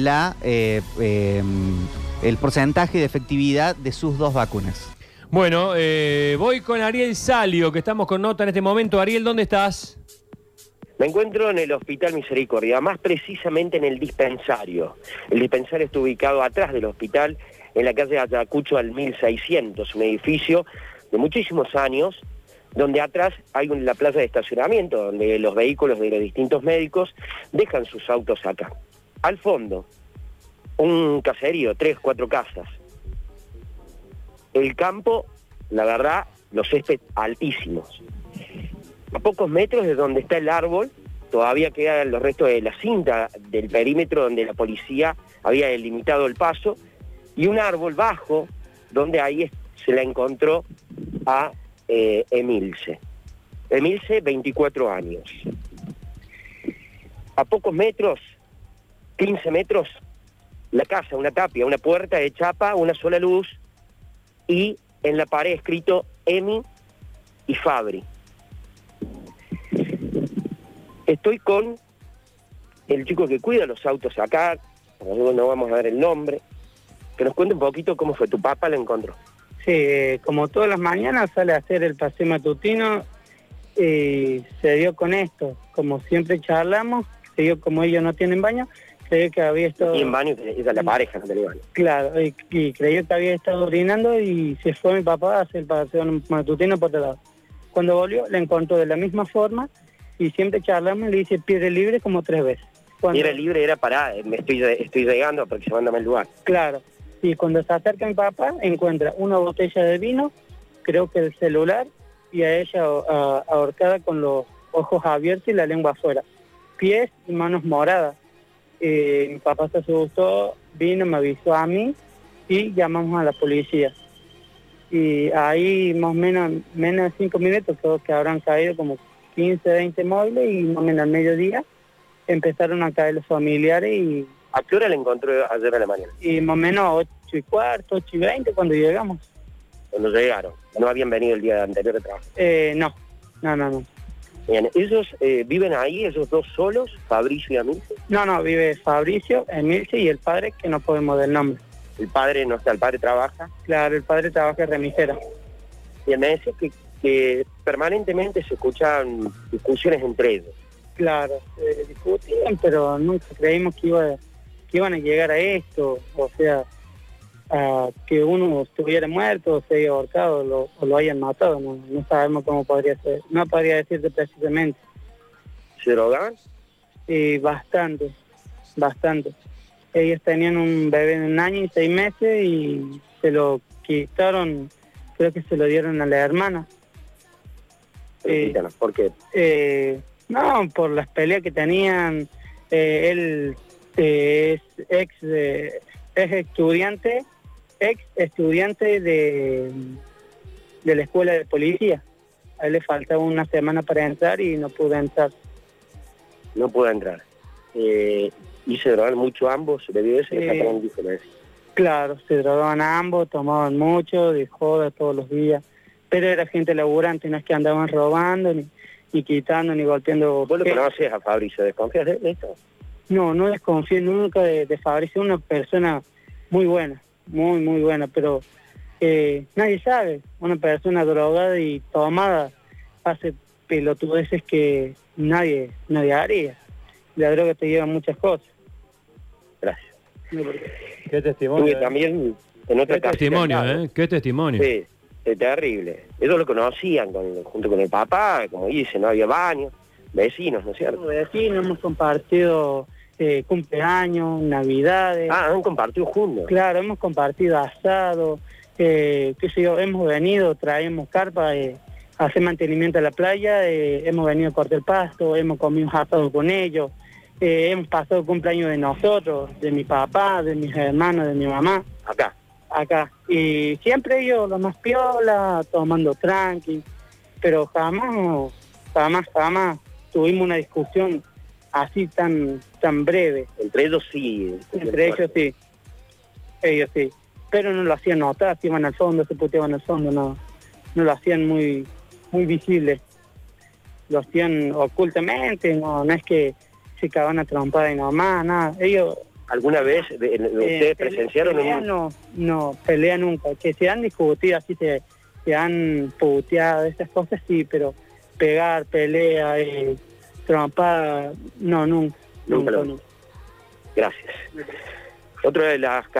la, eh, eh, el porcentaje de efectividad de sus dos vacunas. Bueno, eh, voy con Ariel Salio, que estamos con nota en este momento. Ariel, ¿dónde estás? Me encuentro en el Hospital Misericordia, más precisamente en el dispensario. El dispensario está ubicado atrás del hospital, en la calle Ayacucho al 1600, un edificio de muchísimos años, donde atrás hay una plaza de estacionamiento, donde los vehículos de los distintos médicos dejan sus autos acá. Al fondo, un caserío, tres, cuatro casas. El campo, la verdad, los césped altísimos. A pocos metros de donde está el árbol, todavía quedan los restos de la cinta del perímetro donde la policía había delimitado el paso, y un árbol bajo, donde ahí se la encontró a eh, Emilce. Emilce, 24 años. A pocos metros 15 metros, la casa, una tapia, una puerta de chapa, una sola luz y en la pared escrito Emi y Fabri. Estoy con el chico que cuida los autos acá, no vamos a ver el nombre, que nos cuente un poquito cómo fue tu papá, la encontró. Sí, eh, como todas las mañanas sale a hacer el paseo matutino y se dio con esto, como siempre charlamos, se dio como ellos no tienen baño, creyó que había estado... Y en baño, es la pareja, no tenía baño. Claro, y, y, creyó que había estado orinando y se fue mi papá a hacer el paseo matutino por otro lado. Cuando volvió, le encontró de la misma forma y siempre charlamos y le dice piedra libre como tres veces. Cuando... Piedra libre era para, me estoy, estoy llegando aproximándome al lugar. Claro, y cuando se acerca mi papá, encuentra una botella de vino, creo que el celular, y a ella a, ahorcada con los ojos abiertos y la lengua afuera. Pies y manos moradas eh, mi papá se asustó, vino, me avisó a mí y llamamos a la policía. Y ahí más o menos, menos de cinco minutos, creo que habrán caído como 15, 20 móviles y más o menos al mediodía empezaron a caer los familiares y... ¿A qué hora le encontró ayer a la mañana? Y más o menos 8 y cuarto, 8 y 20 cuando llegamos. Cuando llegaron, ¿no habían venido el día anterior de trabajo? Eh, no, no, no, no. Bien, ¿ellos eh, viven ahí, esos dos solos, Fabricio y Emilce? No, no, vive Fabricio, Emilce y el padre, que no podemos dar nombre. ¿El padre no está, el padre trabaja? Claro, el padre trabaja en remisera. Y me decía que, que, permanentemente se escuchan discusiones entre ellos. Claro, se discutían, pero nunca creímos que, iba, que iban a llegar a esto, o sea, a que uno estuviera muerto, o se haya ahorcado lo, o lo hayan matado, no, no, sabemos cómo podría ser, no podría decirte precisamente. ¿Se drogaban? Sí, bastante, bastante. Ellos tenían un bebé de un año y seis meses y se lo quitaron, creo que se lo dieron a la hermana. Eh, ¿Por qué? Eh, no, por las peleas que tenían. Eh, él es ex es estudiante ex estudiante de, de la escuela de policía. A él le faltaba una semana para entrar y no pudo entrar. No pudo entrar. Eh, ¿Y se drogaban mucho ambos debido a eso? Eh, claro, se drogaban ambos, tomaban mucho, de joda todos los días. Pero era gente laburante, no es que andaban robando, ni, ni quitando, ni golpeando. ¿Vos lo conoces a Fabricio? ¿Desconfías de esto? No, no desconfío nunca de, de Fabricio, una persona muy buena muy, muy buena, pero eh, nadie sabe. Una persona drogada y tomada hace pelotudeces que nadie, nadie haría. La droga te lleva muchas cosas. Gracias. Qué testimonio. también en otra Qué testimonio, ¿eh? Qué testimonio. Sí, es terrible. Ellos lo conocían con, junto con el papá, como dice, no había baño, vecinos, ¿no es cierto? Vecinos, hemos compartido eh, cumpleaños, navidades. Ah, han compartido juntos. Claro, hemos compartido asado, eh, qué sé yo, hemos venido, traemos carpa, eh, a hacer mantenimiento a la playa, eh, hemos venido a cortar el pasto, hemos comido asado con ellos, eh, hemos pasado cumpleaños de nosotros, de mi papá, de mis hermanos, de mi mamá. Acá. Acá. Y siempre ellos, los más piola, tomando tranqui, pero jamás, jamás, jamás tuvimos una discusión así tan, tan breve. Entre ellos sí. Entre ellos sí. Ellos sí. Pero no lo hacían notar, se iban al fondo, se puteaban al fondo, no, no lo hacían muy, muy visible. Lo hacían ocultamente, no, es que se cagaban a trompada y nomás, nada. Ellos ¿Alguna vez eh, ustedes presenciaron pelea. No, no, pelea nunca. Que se han discutido, así se, se han puteado, esas cosas sí, pero pegar, pelea, eh, Trompa, no, nunca. Nunca, nunca, Gracias. Otra de las